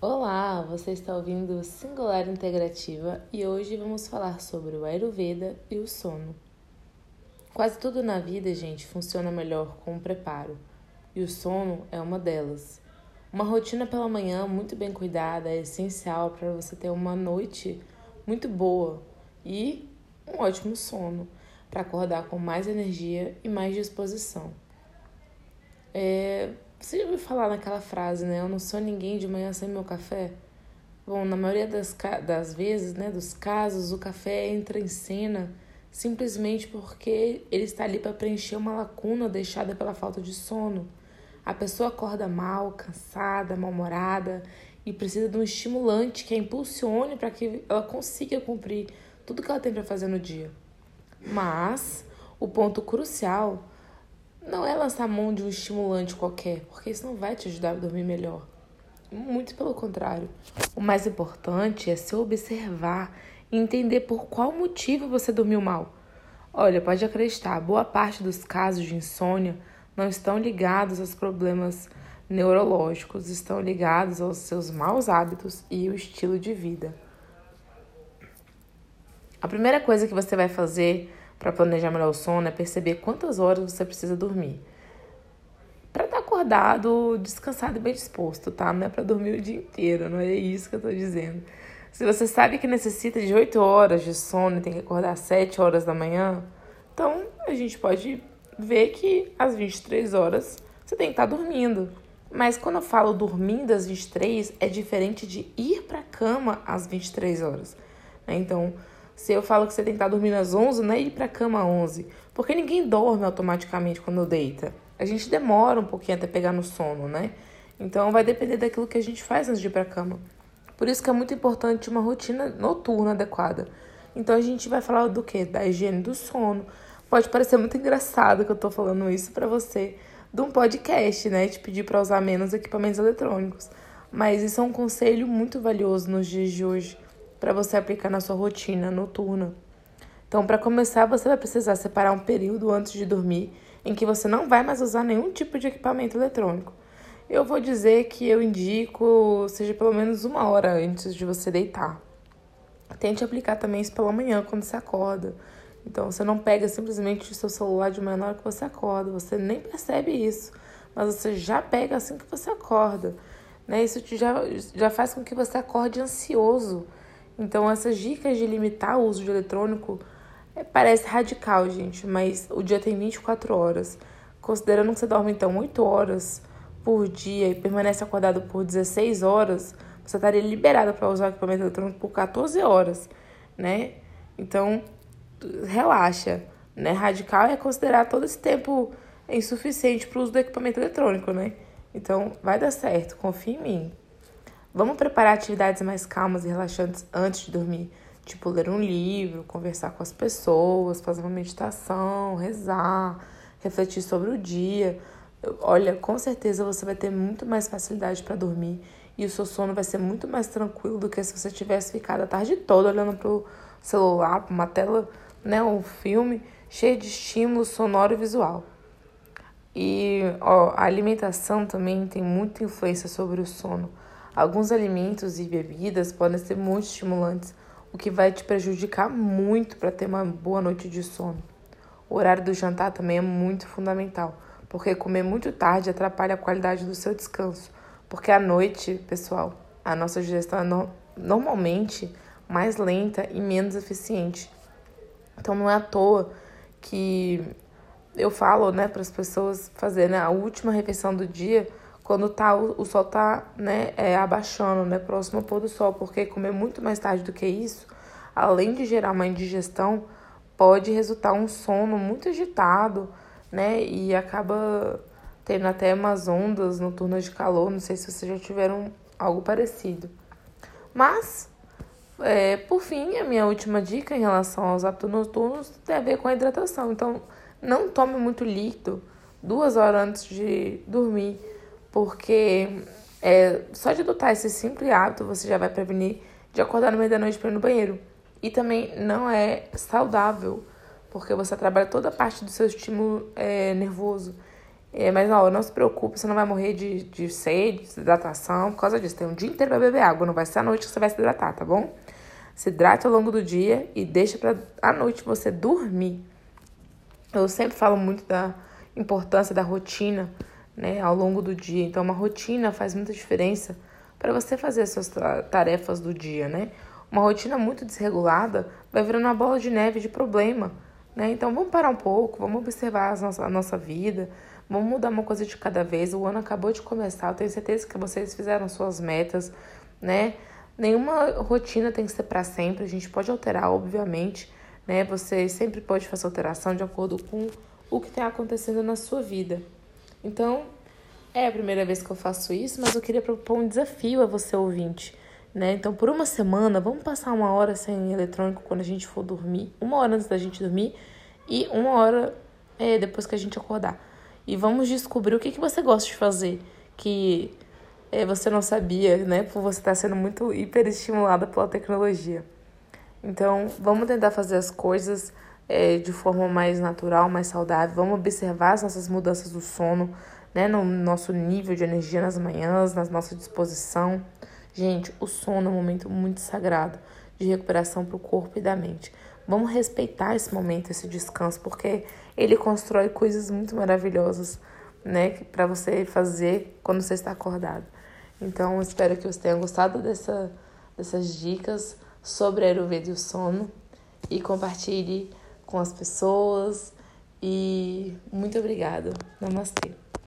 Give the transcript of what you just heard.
Olá, você está ouvindo Singular Integrativa e hoje vamos falar sobre o Ayurveda e o sono. Quase tudo na vida, gente, funciona melhor com o preparo e o sono é uma delas. Uma rotina pela manhã muito bem cuidada é essencial para você ter uma noite muito boa e um ótimo sono para acordar com mais energia e mais disposição. É, você já ouviu falar naquela frase, né? Eu não sou ninguém de manhã sem meu café? Bom, na maioria das, das vezes, né, dos casos, o café entra em cena simplesmente porque ele está ali para preencher uma lacuna deixada pela falta de sono. A pessoa acorda mal, cansada, mal-humorada e precisa de um estimulante que a impulsione para que ela consiga cumprir tudo que ela tem para fazer no dia. Mas o ponto crucial não é lançar mão de um estimulante qualquer, porque isso não vai te ajudar a dormir melhor. Muito pelo contrário. O mais importante é se observar e entender por qual motivo você dormiu mal. Olha, pode acreditar, boa parte dos casos de insônia não estão ligados aos problemas neurológicos, estão ligados aos seus maus hábitos e o estilo de vida. A primeira coisa que você vai fazer para planejar melhor o sono é perceber quantas horas você precisa dormir. Para estar tá acordado, descansado e bem disposto, tá? Não é para dormir o dia inteiro, não é isso que eu tô dizendo. Se você sabe que necessita de 8 horas de sono e tem que acordar às 7 horas da manhã, então a gente pode ver que às 23 horas você tem que estar tá dormindo. Mas quando eu falo dormindo às 23, é diferente de ir para cama às 23 horas. Né? Então, se eu falo que você tem que estar dormindo às 11, não é ir pra cama às 11. Porque ninguém dorme automaticamente quando deita. A gente demora um pouquinho até pegar no sono, né? Então vai depender daquilo que a gente faz antes de ir pra cama. Por isso que é muito importante uma rotina noturna adequada. Então a gente vai falar do que? Da higiene do sono. Pode parecer muito engraçado que eu tô falando isso para você de um podcast, né? Te pedir para usar menos equipamentos eletrônicos. Mas isso é um conselho muito valioso nos dias de hoje para você aplicar na sua rotina noturna. Então, para começar, você vai precisar separar um período antes de dormir em que você não vai mais usar nenhum tipo de equipamento eletrônico. Eu vou dizer que eu indico seja pelo menos uma hora antes de você deitar. Tente aplicar também isso pela manhã, quando você acorda. Então, você não pega simplesmente o seu celular de manhã na hora que você acorda, você nem percebe isso, mas você já pega assim que você acorda. Né? Isso já, já faz com que você acorde ansioso então, essas dicas de limitar o uso de eletrônico é, parece radical, gente, mas o dia tem 24 horas. Considerando que você dorme então 8 horas por dia e permanece acordado por 16 horas, você estaria liberado para usar o equipamento eletrônico por 14 horas, né? Então, relaxa, né? Radical é considerar todo esse tempo insuficiente para o uso do equipamento eletrônico, né? Então, vai dar certo, confia em mim. Vamos preparar atividades mais calmas e relaxantes antes de dormir, tipo ler um livro, conversar com as pessoas, fazer uma meditação, rezar, refletir sobre o dia. Olha, com certeza você vai ter muito mais facilidade para dormir e o seu sono vai ser muito mais tranquilo do que se você tivesse ficado a tarde toda olhando pro celular, para uma tela, né, um filme cheio de estímulo sonoro e visual. E ó, a alimentação também tem muita influência sobre o sono. Alguns alimentos e bebidas podem ser muito estimulantes, o que vai te prejudicar muito para ter uma boa noite de sono. O horário do jantar também é muito fundamental, porque comer muito tarde atrapalha a qualidade do seu descanso. Porque à noite, pessoal, a nossa digestão é no normalmente mais lenta e menos eficiente. Então não é à toa que eu falo, né, para as pessoas fazerem a última refeição do dia quando tá, o, o sol tá né, é, abaixando, né, próximo ao pôr do sol, porque comer muito mais tarde do que isso, além de gerar uma indigestão, pode resultar um sono muito agitado, né, e acaba tendo até umas ondas noturnas de calor, não sei se vocês já tiveram algo parecido. Mas, é, por fim, a minha última dica em relação aos hábitos noturnos tem a ver com a hidratação. Então, não tome muito líquido duas horas antes de dormir porque é, só de adotar esse simples hábito você já vai prevenir de acordar no meio da noite para ir no banheiro. E também não é saudável, porque você trabalha toda a parte do seu estímulo é, nervoso. É, mas ó, não se preocupe, você não vai morrer de, de sede, de desidratação por causa disso. Tem um dia inteiro pra beber água, não vai ser à noite que você vai se hidratar, tá bom? Se hidrate ao longo do dia e deixa pra à noite você dormir. Eu sempre falo muito da importância da rotina, né, ao longo do dia. Então, uma rotina faz muita diferença para você fazer as suas tarefas do dia, né? Uma rotina muito desregulada vai virando uma bola de neve de problema, né? Então, vamos parar um pouco, vamos observar a nossa, vida, vamos mudar uma coisa de cada vez. O ano acabou de começar, eu tenho certeza que vocês fizeram suas metas, né? Nenhuma rotina tem que ser para sempre, a gente pode alterar, obviamente, né? Você sempre pode fazer alteração de acordo com o que está acontecendo na sua vida. Então, é a primeira vez que eu faço isso, mas eu queria propor um desafio a você ouvinte, né? Então, por uma semana, vamos passar uma hora sem eletrônico quando a gente for dormir, uma hora antes da gente dormir e uma hora é, depois que a gente acordar. E vamos descobrir o que, que você gosta de fazer, que é, você não sabia, né? Por você estar sendo muito hiperestimulada pela tecnologia. Então, vamos tentar fazer as coisas é, de forma mais natural, mais saudável. Vamos observar as nossas mudanças do sono né, no nosso nível de energia nas manhãs, na nossa disposição. Gente, o sono é um momento muito sagrado de recuperação para o corpo e da mente. Vamos respeitar esse momento, esse descanso, porque ele constrói coisas muito maravilhosas, né, para você fazer quando você está acordado. Então, espero que você tenha gostado dessa, dessas dicas sobre a Ayurveda e o sono e compartilhe com as pessoas. E muito obrigada. Namastê.